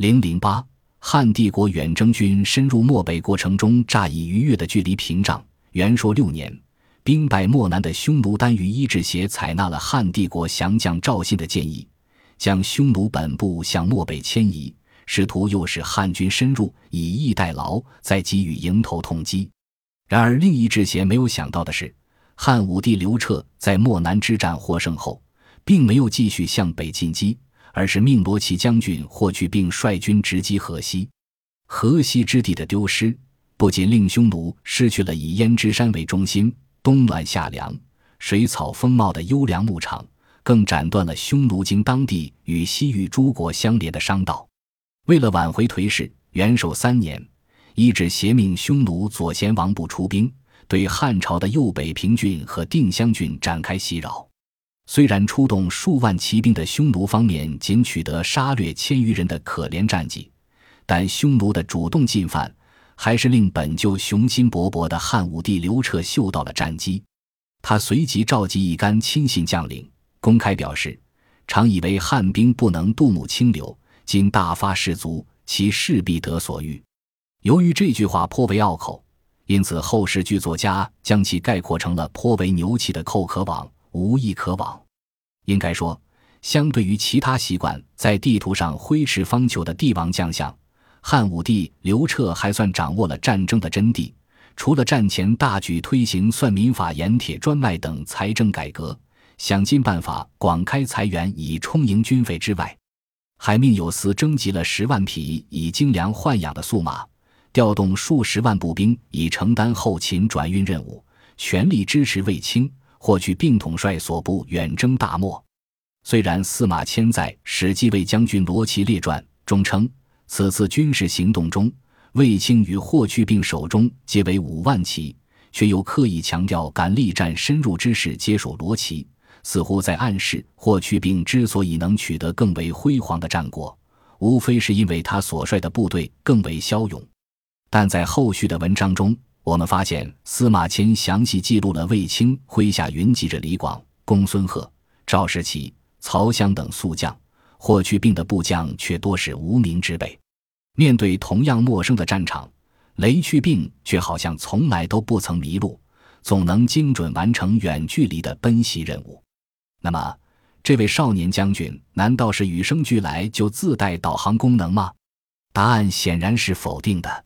零零八，汉帝国远征军深入漠北过程中，乍以逾越的距离屏障。元朔六年，兵败漠南的匈奴单于伊稚协采纳了汉帝国降将赵信的建议，将匈奴本部向漠北迁移，试图诱使汉军深入，以逸待劳，再给予迎头痛击。然而，另一支邪没有想到的是，汉武帝刘彻在漠南之战获胜后，并没有继续向北进击，而是命罗骑将军霍去病率军直击河西。河西之地的丢失，不仅令匈奴失去了以胭脂山为中心、冬暖夏凉、水草丰茂的优良牧场，更斩断了匈奴经当地与西域诸国相连的商道。为了挽回颓势，元首三年。一指挟命匈奴左贤王部出兵，对汉朝的右北平郡和定襄郡展开袭扰。虽然出动数万骑兵的匈奴方面仅取得杀掠千余人的可怜战绩，但匈奴的主动进犯，还是令本就雄心勃勃的汉武帝刘彻嗅到了战机。他随即召集一干亲信将领，公开表示：常以为汉兵不能渡母清流，今大发士卒，其势必得所欲。由于这句话颇为拗口，因此后世剧作家将其概括成了颇为牛气的“寇可往，无一可往”。应该说，相对于其他习惯在地图上挥斥方遒的帝王将相，汉武帝刘彻还算掌握了战争的真谛。除了战前大举推行算民法、盐铁专卖等财政改革，想尽办法广开财源以充盈军费之外，还命有司征集了十万匹以精良豢养的素马。调动数十万步兵以承担后勤转运任务，全力支持卫青、霍去病统帅所部远征大漠。虽然司马迁在《史记卫将军罗齐列传》中称，此次军事行动中，卫青与霍去病手中皆为五万骑，却又刻意强调敢力战深入之士皆属罗齐，似乎在暗示霍去病之所以能取得更为辉煌的战果，无非是因为他所率的部队更为骁勇。但在后续的文章中，我们发现司马迁详细记录了卫青麾下云集着李广、公孙贺、赵士奇、曹襄等宿将，霍去病的部将却多是无名之辈。面对同样陌生的战场，雷去病却好像从来都不曾迷路，总能精准完成远距离的奔袭任务。那么，这位少年将军难道是与生俱来就自带导航功能吗？答案显然是否定的。